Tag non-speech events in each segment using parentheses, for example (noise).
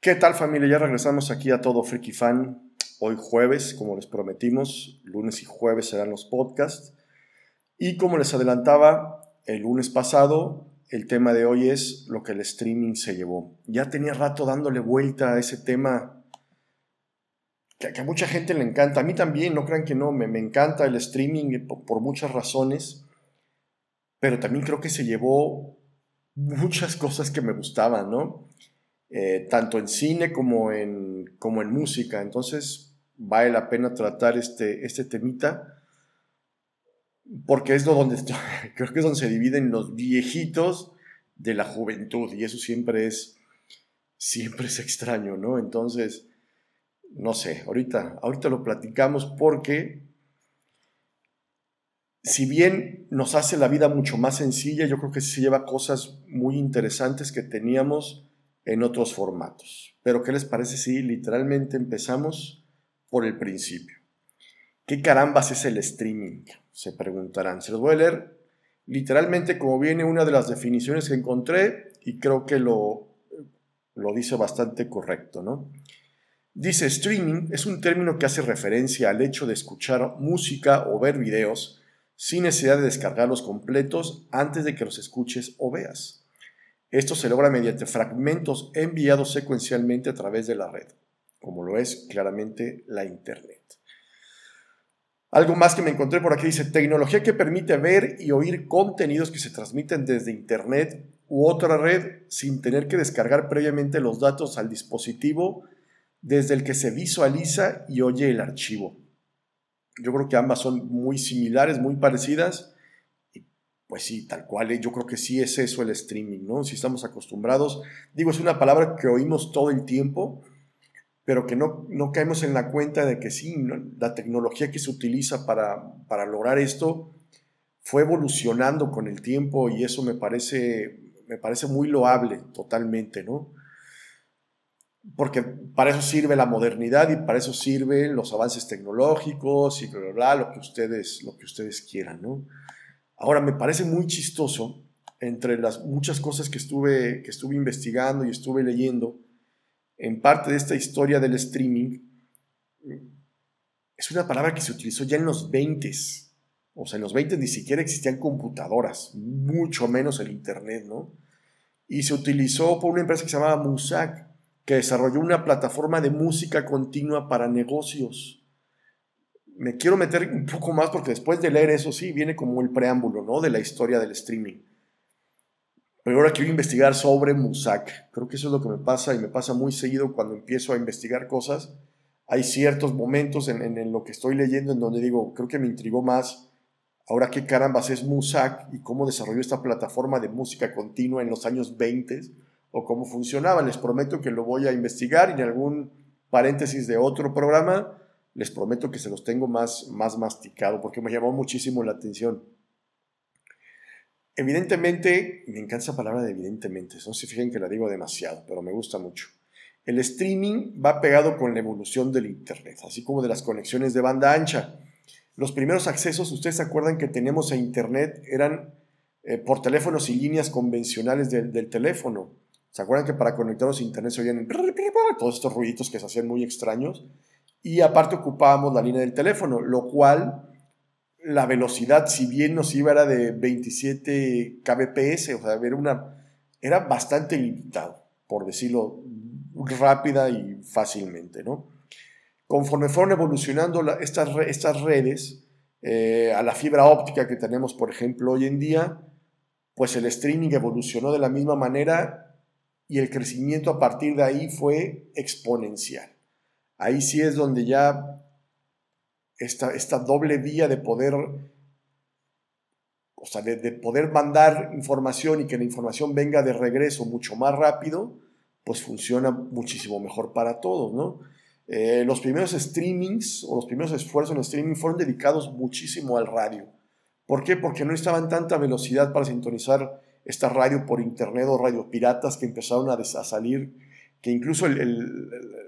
¿Qué tal familia? Ya regresamos aquí a todo Freaky Fan. Hoy jueves, como les prometimos, lunes y jueves serán los podcasts. Y como les adelantaba el lunes pasado, el tema de hoy es lo que el streaming se llevó. Ya tenía rato dándole vuelta a ese tema que, a mucha gente le encanta. A mí también, no crean que no, me, me encanta el streaming por, por muchas razones, pero también creo que se llevó muchas cosas que me gustaban, ¿no? Eh, tanto en cine como en, como en música. Entonces vale la pena tratar este, este temita porque es donde (laughs) creo que es donde se dividen los viejitos de la juventud y eso siempre es siempre es extraño, ¿no? Entonces, no sé, ahorita, ahorita lo platicamos porque si bien nos hace la vida mucho más sencilla, yo creo que se lleva cosas muy interesantes que teníamos en otros formatos. Pero ¿qué les parece si literalmente empezamos por el principio? ¿Qué carambas es el streaming? Se preguntarán. Se los voy a leer literalmente como viene una de las definiciones que encontré y creo que lo, lo dice bastante correcto, ¿no? Dice, streaming es un término que hace referencia al hecho de escuchar música o ver videos sin necesidad de descargarlos completos antes de que los escuches o veas. Esto se logra mediante fragmentos enviados secuencialmente a través de la red, como lo es claramente la Internet. Algo más que me encontré por aquí dice, tecnología que permite ver y oír contenidos que se transmiten desde Internet u otra red sin tener que descargar previamente los datos al dispositivo desde el que se visualiza y oye el archivo. Yo creo que ambas son muy similares, muy parecidas pues sí, tal cual, eh, yo creo que sí es eso el streaming, ¿no? Si estamos acostumbrados, digo, es una palabra que oímos todo el tiempo, pero que no, no caemos en la cuenta de que sí, la tecnología que se utiliza para, para lograr esto fue evolucionando con el tiempo y eso me parece, me parece muy loable totalmente, ¿no? Porque para eso sirve la modernidad y para eso sirven los avances tecnológicos y bla, bla, lo que ustedes, lo que ustedes quieran, ¿no? Ahora, me parece muy chistoso, entre las muchas cosas que estuve, que estuve investigando y estuve leyendo, en parte de esta historia del streaming, es una palabra que se utilizó ya en los 20 o sea, en los 20 ni siquiera existían computadoras, mucho menos el Internet, ¿no? Y se utilizó por una empresa que se llamaba Musac, que desarrolló una plataforma de música continua para negocios me quiero meter un poco más porque después de leer eso sí viene como el preámbulo, ¿no? De la historia del streaming. Pero ahora quiero investigar sobre Musak. Creo que eso es lo que me pasa y me pasa muy seguido cuando empiezo a investigar cosas. Hay ciertos momentos en, lo que estoy leyendo en donde digo, creo que me intrigó más ahora qué carambas es Musak y cómo desarrolló esta plataforma de música continua en los años 20 o cómo funcionaba. Les prometo que lo voy a investigar y en algún paréntesis de otro programa les prometo que se los tengo más, más masticado porque me llamó muchísimo la atención. Evidentemente, me encanta esa palabra de evidentemente, no se fijen que la digo demasiado, pero me gusta mucho. El streaming va pegado con la evolución del Internet, así como de las conexiones de banda ancha. Los primeros accesos, ustedes se acuerdan que teníamos a Internet, eran eh, por teléfonos y líneas convencionales del, del, teléfono. ¿Se acuerdan que para conectarnos a Internet se oían (laughs) todos estos ruiditos que se hacían muy extraños? Y aparte ocupábamos la línea del teléfono, lo cual la velocidad, si bien nos iba, era de 27 kbps, o sea, era, una, era bastante limitado, por decirlo rápida y fácilmente, ¿no? Conforme fueron evolucionando estas, estas redes, eh, a la fibra óptica que tenemos, por ejemplo, hoy en día, pues el streaming evolucionó de la misma manera y el crecimiento a partir de ahí fue exponencial ahí sí es donde ya esta, esta doble vía de poder, o sea, de, poder mandar información y que la información venga de regreso mucho más rápido, pues funciona muchísimo mejor para todos, ¿no? Eh, los primeros streamings o los primeros esfuerzos en streaming fueron dedicados muchísimo al radio. ¿Por qué? Porque no estaban tanta velocidad para sintonizar esta radio por internet o radio piratas que empezaron a, salir, que incluso el el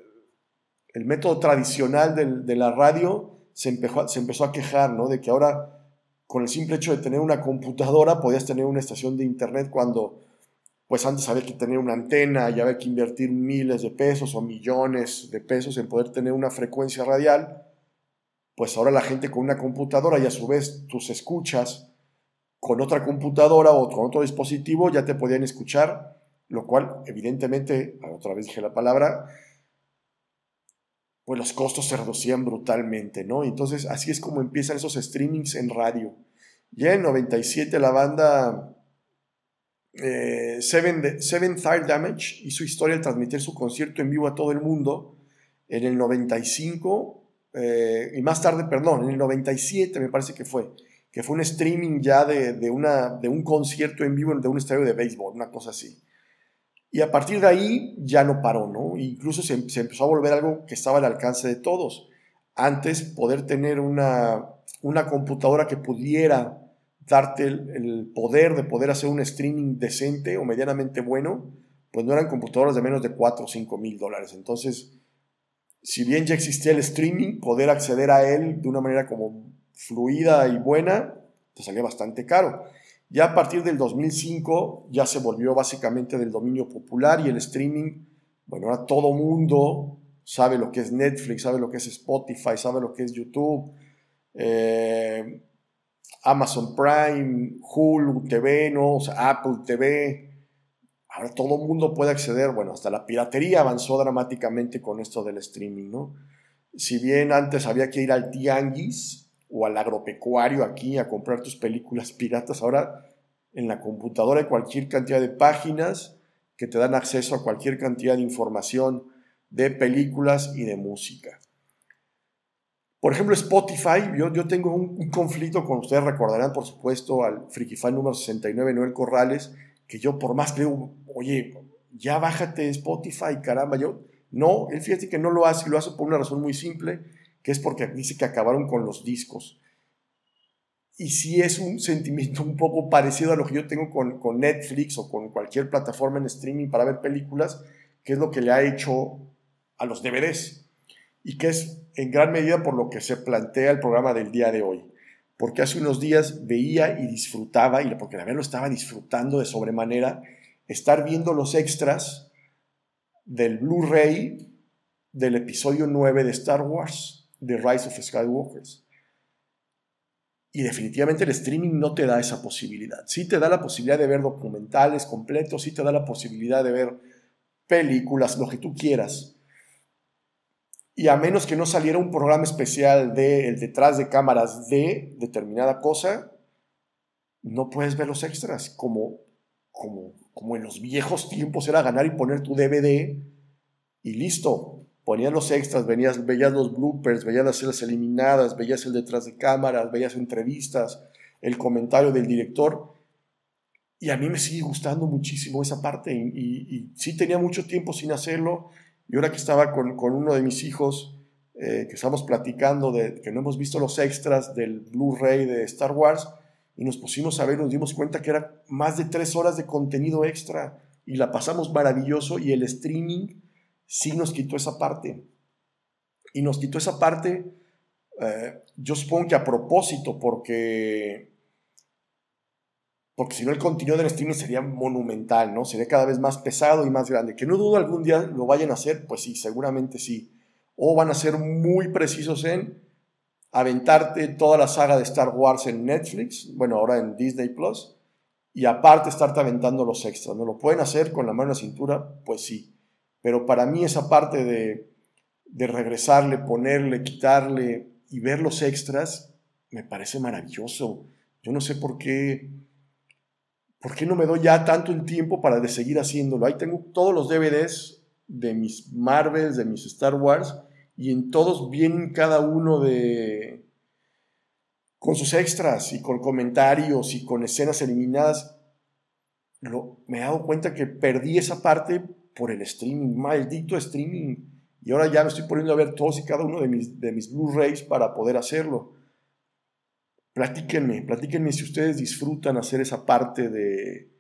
método tradicional de la radio se empezó, se empezó a quejar, ¿no? De que ahora, con el simple hecho de tener una computadora, podías tener una estación de internet cuando, pues antes había que tener una antena y había que invertir miles de pesos o millones de pesos en poder tener una frecuencia radial, pues ahora la gente con una computadora y a su vez tus escuchas con otra computadora o con otro dispositivo ya te podían escuchar, lo cual evidentemente, otra vez dije la palabra, pues los costos se reducían brutalmente, ¿no? Entonces así es como empiezan esos streamings en radio. Ya en 97 la banda eh, Seven, Seven Third Damage hizo historia al transmitir su concierto en vivo a todo el mundo en el 95 eh, y más tarde, perdón, en el 97 me parece que fue, que fue un streaming ya de, una, de un concierto en vivo de un estadio de béisbol, una cosa así. Y a partir de ahí ya no paró, ¿no? Incluso se, empezó a volver algo que estaba al alcance de todos. Antes, poder tener una, una computadora que pudiera darte el, poder de poder hacer un streaming decente o medianamente bueno, pues no eran computadoras de menos de 4 o 5 mil dólares. Entonces, si bien ya existía el streaming, poder acceder a él de una manera como fluida y buena, te salía bastante caro. Ya a partir del 2005 ya se volvió básicamente del dominio popular y el streaming, bueno, ahora todo mundo sabe lo que es Netflix, sabe lo que es Spotify, sabe lo que es YouTube. Eh, Amazon Prime, Hulu TV, ¿no? Apple TV. Ahora todo mundo puede acceder, bueno, hasta la piratería avanzó dramáticamente con esto del streaming, ¿no? Si bien antes había que ir al tianguis o al agropecuario aquí a comprar tus películas piratas, ahora en la computadora hay cualquier cantidad de páginas que te dan acceso a cualquier cantidad de información de películas y de música. Por ejemplo, Spotify, yo, yo tengo un, conflicto con ustedes, recordarán por supuesto al Frikify número 69, Noel Corrales, que yo por más que oye, ya bájate Spotify, caramba, yo, no, él fíjate que no lo hace, lo hace por una razón muy simple, que es porque dice que acabaron con los discos. Y sí es un sentimiento un poco parecido a lo que yo tengo con, con Netflix o con cualquier plataforma en streaming para ver películas, que es lo que le ha hecho a los DVDs y que es en gran medida por lo que se plantea el programa del día de hoy. Porque hace unos días veía y disfrutaba, y porque la lo estaba disfrutando de sobremanera, estar viendo los extras del Blu-ray del episodio 9 de Star Wars, The Rise of Skywalkers. Y definitivamente el streaming no te da esa posibilidad. Sí te da la posibilidad de ver documentales completos, sí te da la posibilidad de ver películas, lo que tú quieras, y a menos que no saliera un programa especial de el detrás de cámaras de determinada cosa, no puedes ver los extras, como, como, como en los viejos tiempos era ganar y poner tu DVD y listo. Ponías los extras, venías, veías los bloopers, veías las escenas eliminadas, veías el detrás de cámaras, veías entrevistas, el comentario del director. Y a mí me sigue gustando muchísimo esa parte y, y sí tenía mucho tiempo sin hacerlo y ahora que estaba con, uno de mis hijos, eh, que estamos platicando de que no hemos visto los extras del Blu-ray de Star Wars, y nos pusimos a ver, nos dimos cuenta que era más de tres horas de contenido extra y la pasamos maravilloso y el streaming sí nos quitó esa parte. Y nos quitó esa parte, eh, yo supongo que a propósito, porque porque si no el contenido del streaming sería monumental, ¿no? Sería cada vez más pesado y más grande. Que no dudo algún día lo vayan a hacer, pues sí, seguramente sí. O van a ser muy precisos en aventarte toda la saga de Star Wars en Netflix, bueno, ahora en Disney Plus, y aparte estarte aventando los extras. ¿No lo pueden hacer con la mano en la cintura? Pues sí. Pero para mí esa parte de, de regresarle, ponerle, quitarle y ver los extras, me parece maravilloso. Yo no sé por qué ¿por qué no me doy ya tanto el tiempo para de seguir haciéndolo? Ahí tengo todos los DVDs de mis Marvels, de mis Star Wars, y en todos vienen cada uno de con sus extras y con comentarios y con escenas eliminadas. me he dado cuenta que perdí esa parte por el streaming, maldito streaming. Y ahora ya me estoy poniendo a ver todos y cada uno de mis, de mis Blu-rays para poder hacerlo. Platíquenme, platíquenme si ustedes disfrutan hacer esa parte de,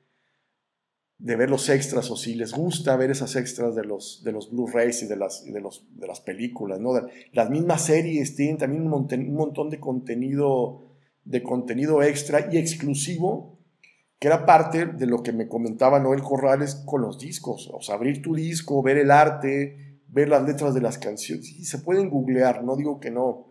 de ver los extras o si les gusta ver esas extras de los, de los Blu-rays y de las, de, los, de las películas. ¿no? Las mismas series tienen también un, montón de contenido, de contenido extra y exclusivo que era parte de lo que me comentaba Noel Corrales con los discos. O sea, abrir tu disco, ver el arte, ver las letras de las canciones. Y se pueden googlear, no digo que no.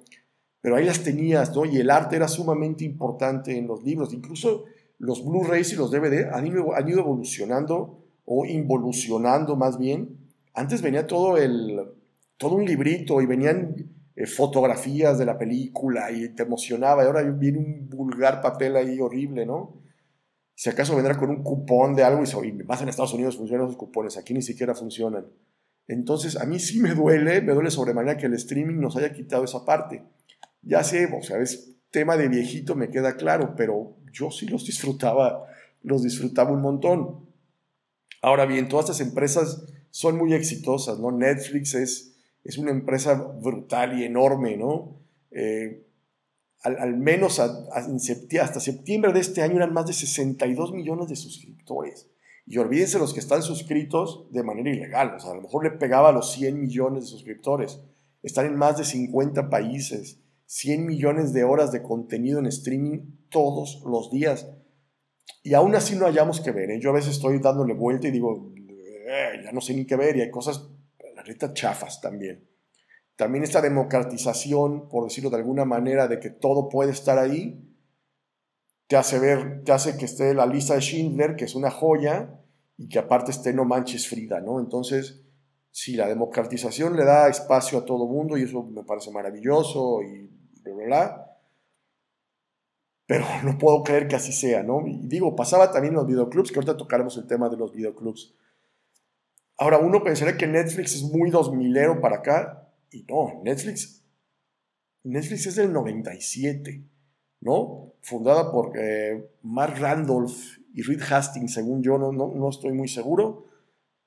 Pero ahí las tenías, ¿no? Y el arte era sumamente importante en los libros. Incluso los Blu-rays y los DVD han ido, evolucionando o involucionando más bien. Antes venía todo, el, todo un librito y venían eh, fotografías de la película y te emocionaba. Y ahora viene un vulgar papel ahí horrible, ¿no? Si acaso vendrá con un cupón de algo y, más en Estados Unidos funcionan esos cupones, aquí ni siquiera funcionan. Entonces, a mí sí me duele, me duele sobremanera que el streaming nos haya quitado esa parte. Ya sé, o sea, es tema de viejito, me queda claro, pero yo sí los disfrutaba, los disfrutaba un montón. Ahora bien, todas estas empresas son muy exitosas, ¿no? Netflix es, es una empresa brutal y enorme, ¿no? Eh, al, menos hasta septiembre de este año eran más de 62 millones de suscriptores. Y olvídense los que están suscritos de manera ilegal. O sea, a lo mejor le pegaba a los 100 millones de suscriptores. Están en más de 50 países. 100 millones de horas de contenido en streaming todos los días. Y aún así no hayamos que ver. ¿eh? Yo a veces estoy dándole vuelta y digo, eh, ya no sé ni qué ver. Y hay cosas, la neta, chafas también. También esta democratización, por decirlo de alguna manera, de que todo puede estar ahí, te hace ver, te hace que esté la lista de Schindler, que es una joya, y que aparte esté No Manches Frida, ¿no? Entonces, si la democratización le da espacio a todo mundo, y eso me parece maravilloso, y bla, bla, bla, pero (laughs) no puedo creer que así sea, ¿no? Y digo, pasaba también en los videoclubs, que ahorita tocaremos el tema de los videoclubs. Ahora, uno pensaría que Netflix es muy 2000 para acá, y no, Netflix, Netflix es del 97, ¿no? Fundada por eh, Mark Randolph y Reed Hastings, según yo, no, no, estoy muy seguro.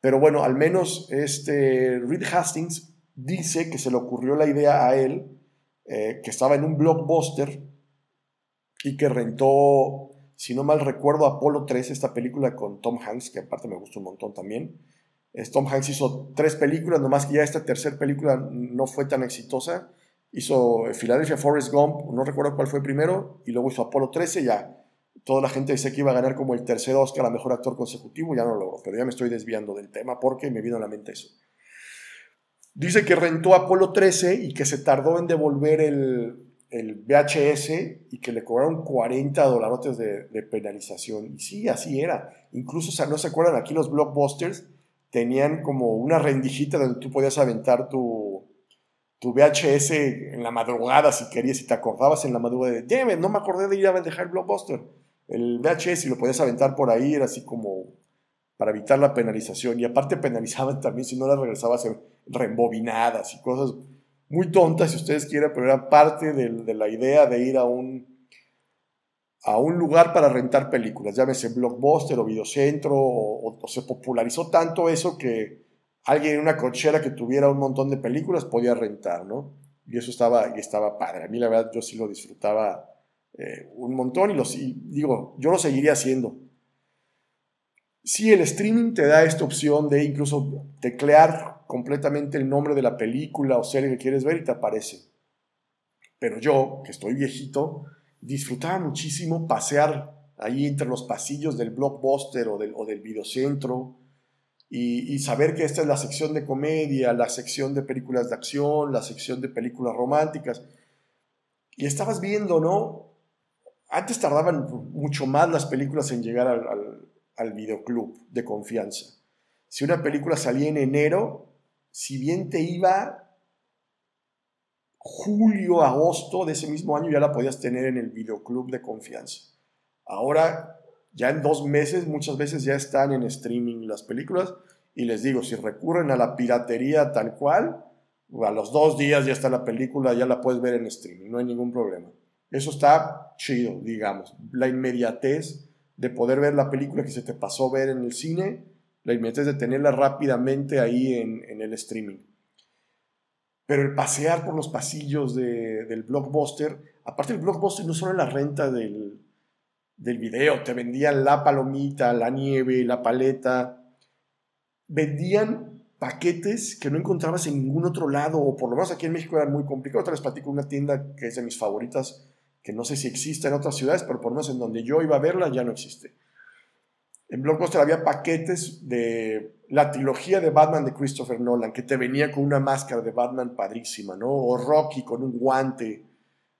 Pero bueno, al menos este Reed Hastings dice que se le ocurrió la idea a él, eh, que estaba en un blockbuster y que rentó, si no mal recuerdo, Apolo 3, esta película con Tom Hanks, que aparte me gusta un montón también. Tom Hanks hizo tres películas, nomás que ya esta tercera película no fue tan exitosa. Hizo Philadelphia Forest Gump, no recuerdo cuál fue primero, y luego hizo Apolo 13, ya. Toda la gente dice que iba a ganar como el tercer Oscar a Mejor Actor Consecutivo, ya no lo logró, pero ya me estoy desviando del tema porque me vino a la mente eso. Dice que rentó Apolo 13 y que se tardó en devolver el, el VHS y que le cobraron 40 dolarotes de, de penalización. Y sí, así era. Incluso, o sea, ¿no se acuerdan aquí los blockbusters? Tenían como una rendijita donde tú podías aventar tu, tu VHS en la madrugada si querías, si te acordabas en la madrugada de, no me acordé de ir a dejar el Blockbuster. El VHS y lo podías aventar por ahí, era así como para evitar la penalización. Y aparte penalizaban también si no las regresabas reembobinadas y cosas muy tontas, si ustedes quieren, pero era parte de la idea de ir a un a un lugar para rentar películas, llámese Blockbuster o Videocentro, o, se popularizó tanto eso que alguien en una cochera que tuviera un montón de películas podía rentar, ¿no? Y eso estaba, y estaba padre. A mí la verdad yo sí lo disfrutaba eh, un montón y, lo, digo, yo lo seguiría haciendo. Si el streaming te da esta opción de incluso teclear completamente el nombre de la película o serie que quieres ver y te aparece. Pero yo, que estoy viejito, disfrutaba muchísimo pasear ahí entre los pasillos del blockbuster o del, o del videocentro y, saber que esta es la sección de comedia, la sección de películas de acción, la sección de películas románticas. Y estabas viendo, ¿no? Antes tardaban mucho más las películas en llegar al, al, al videoclub de confianza. Si una película salía en enero, si bien te iba julio, agosto de ese mismo año ya la podías tener en el videoclub de confianza. Ahora, ya en dos meses, muchas veces ya están en streaming las películas. Y les digo, si recurren a la piratería tal cual, a los dos días ya está la película, ya la puedes ver en streaming, no hay ningún problema. Eso está chido, digamos. La inmediatez de poder ver la película que se te pasó ver en el cine, la inmediatez de tenerla rápidamente ahí en, en el streaming. Pero el pasear por los pasillos del blockbuster, aparte del blockbuster no solo la renta del, del video, te vendían la palomita, la nieve, la paleta, vendían paquetes que no encontrabas en ningún otro lado, o por lo menos aquí en México era muy complicado. Otra vez platico una tienda que es de mis favoritas, que no sé si existe en otras ciudades, pero por lo menos en donde yo iba a verla ya no existe. En Blockbuster había paquetes de la trilogía de Batman de Christopher Nolan, que te venía con una máscara de Batman padrísima, ¿no? O Rocky con un guante,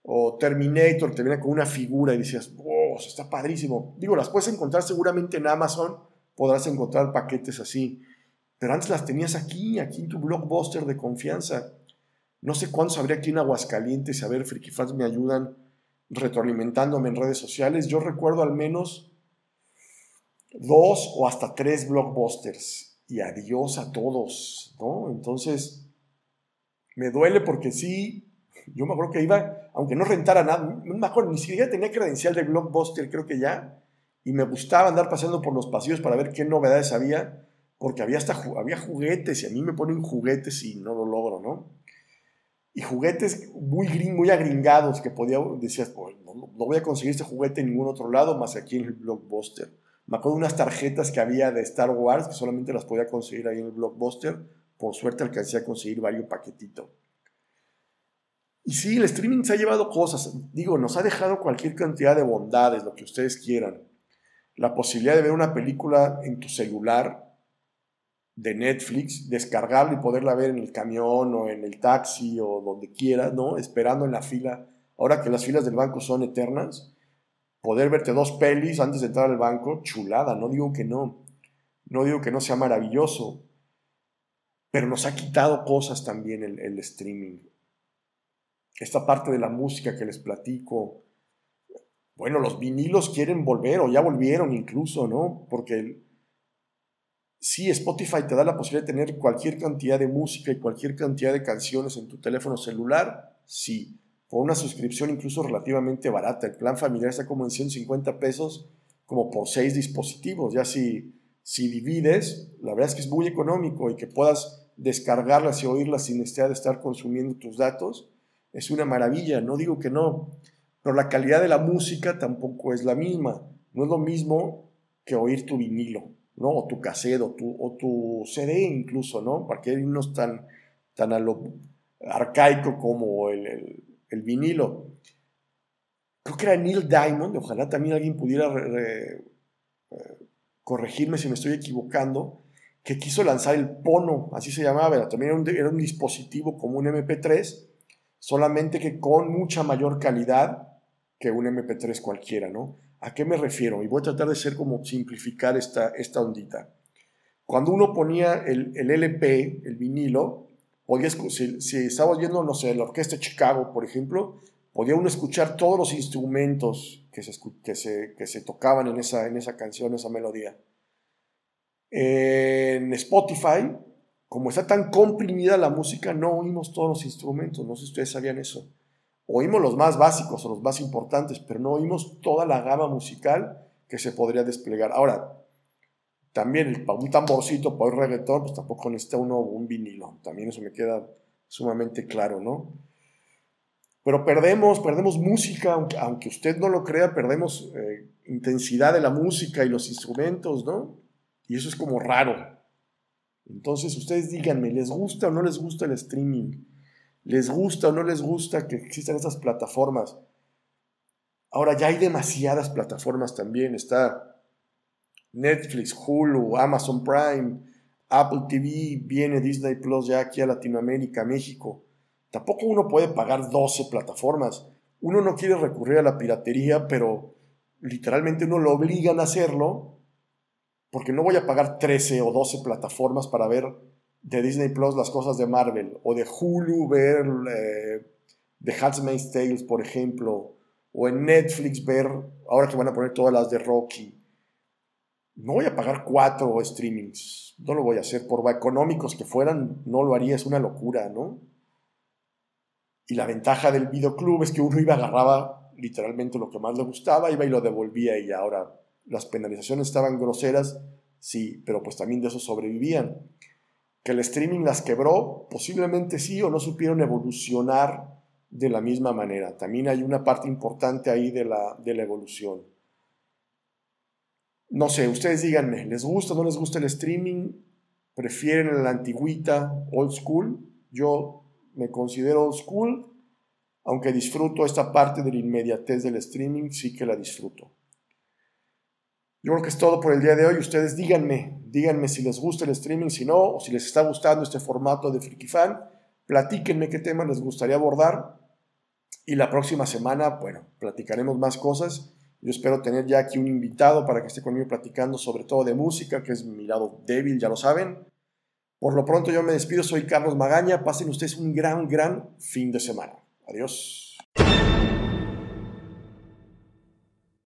o Terminator te venía con una figura y decías, oh, está padrísimo. Digo, las puedes encontrar seguramente en Amazon, podrás encontrar paquetes así, pero antes las tenías aquí, aquí en tu Blockbuster de confianza. No sé cuántos habría aquí en Aguascalientes, a ver, Friki Fans me ayudan retroalimentándome en redes sociales. Yo recuerdo al menos dos o hasta tres blockbusters y adiós a todos, ¿no? Entonces, me duele porque sí, yo me acuerdo que iba, aunque no rentara nada, me acuerdo, ni siquiera tenía credencial de Blockbuster, creo que ya, y me gustaba andar paseando por los pasillos para ver qué novedades había, porque había hasta había juguetes, y a mí me ponen juguetes y no lo logro, ¿no? Y juguetes muy, muy agringados que podía, decías, pues, no, no voy a conseguir este juguete en ningún otro lado más aquí en el Blockbuster. Me acuerdo de unas tarjetas que había de Star Wars que solamente las podía conseguir ahí en el Blockbuster. Por suerte alcancé a conseguir varios paquetitos. Y sí, el streaming se ha llevado cosas. Digo, nos ha dejado cualquier cantidad de bondades, lo que ustedes quieran. La posibilidad de ver una película en tu celular de Netflix, descargarla y poderla ver en el camión o en el taxi o donde quieras, ¿no? Esperando en la fila. Ahora que las filas del banco son eternas, poder verte dos pelis antes de entrar al banco, chulada, no digo que no, no digo que no sea maravilloso, pero nos ha quitado cosas también el, el streaming. Esta parte de la música que les platico, bueno, los vinilos quieren volver o ya volvieron incluso, ¿no? Porque sí, Spotify te da la posibilidad de tener cualquier cantidad de música y cualquier cantidad de canciones en tu teléfono celular, sí por una suscripción incluso relativamente barata. El plan familiar está como en 150 pesos, como por seis dispositivos. Ya si, si divides, la verdad es que es muy económico y que puedas descargarlas y oírlas sin necesidad de estar consumiendo tus datos, es una maravilla. No digo que no, pero la calidad de la música tampoco es la misma. No es lo mismo que oír tu vinilo, ¿no? O tu cassette, o tu, o tu CD incluso, ¿no? Porque hay unos tan, tan a lo arcaico como el vinilo. Creo que era Neil Diamond, ojalá también alguien pudiera eh, corregirme si me estoy equivocando, que quiso lanzar el Pono, así se llamaba, también era un, era un dispositivo como un MP3, solamente que con mucha mayor calidad que un MP3 cualquiera, ¿no? ¿A qué me refiero? Y voy a tratar de ser como simplificar esta, esta ondita. Cuando uno ponía el, el LP, el vinilo, si, si estaba oyendo, no sé, la Orquesta de Chicago, por ejemplo, podía uno escuchar todos los instrumentos que se, que se, que se tocaban en esa, en esa canción, esa melodía. En Spotify, como está tan comprimida la música, no oímos todos los instrumentos, no sé si ustedes sabían eso. Oímos los más básicos o los más importantes, pero no oímos toda la gama musical que se podría desplegar. Ahora, también un tamborcito para el reggaetón, pues tampoco necesita uno un vinilo. También eso me queda sumamente claro, ¿no? Pero perdemos, perdemos música, aunque, usted no lo crea, perdemos eh, intensidad de la música y los instrumentos, ¿no? Y eso es como raro. Entonces ustedes díganme, ¿les gusta o no les gusta el streaming? ¿Les gusta o no les gusta que existan estas plataformas? Ahora ya hay demasiadas plataformas también. Está Netflix, Hulu, Amazon Prime, Apple TV, viene Disney Plus ya aquí a Latinoamérica, México. Tampoco uno puede pagar 12 plataformas. Uno no quiere recurrir a la piratería, pero literalmente uno lo obligan a hacerlo porque no voy a pagar 13 o 12 plataformas para ver de Disney Plus las cosas de Marvel o de Hulu ver eh, The Handmaid's Tales, por ejemplo, o en Netflix ver, ahora que van a poner todas las de Rocky no voy a pagar cuatro streamings, no lo voy a hacer, por económicos que fueran, no lo haría, es una locura, ¿no? Y la ventaja del videoclub es que uno iba, agarraba literalmente lo que más le gustaba, iba y lo devolvía y ahora las penalizaciones estaban groseras, sí, pero pues también de eso sobrevivían. Que el streaming las quebró, posiblemente sí, o no supieron evolucionar de la misma manera. También hay una parte importante ahí de la, de la evolución no sé, ustedes díganme, ¿les gusta o no les gusta el streaming? ¿Prefieren la antigüita, old school? Yo me considero old school, aunque disfruto esta parte de la inmediatez del streaming, sí que la disfruto. Yo creo que es todo por el día de hoy. Ustedes díganme, díganme si les gusta el streaming, si no, o si les está gustando este formato de Freaky Fan. Platíquenme qué tema les gustaría abordar. Y la próxima semana, bueno, platicaremos más cosas. Yo espero tener ya aquí un invitado para que esté conmigo platicando sobre todo de música, que es mi lado débil, ya lo saben. Por lo pronto yo me despido, soy Carlos Magaña. Pasen ustedes un gran, gran fin de semana. Adiós.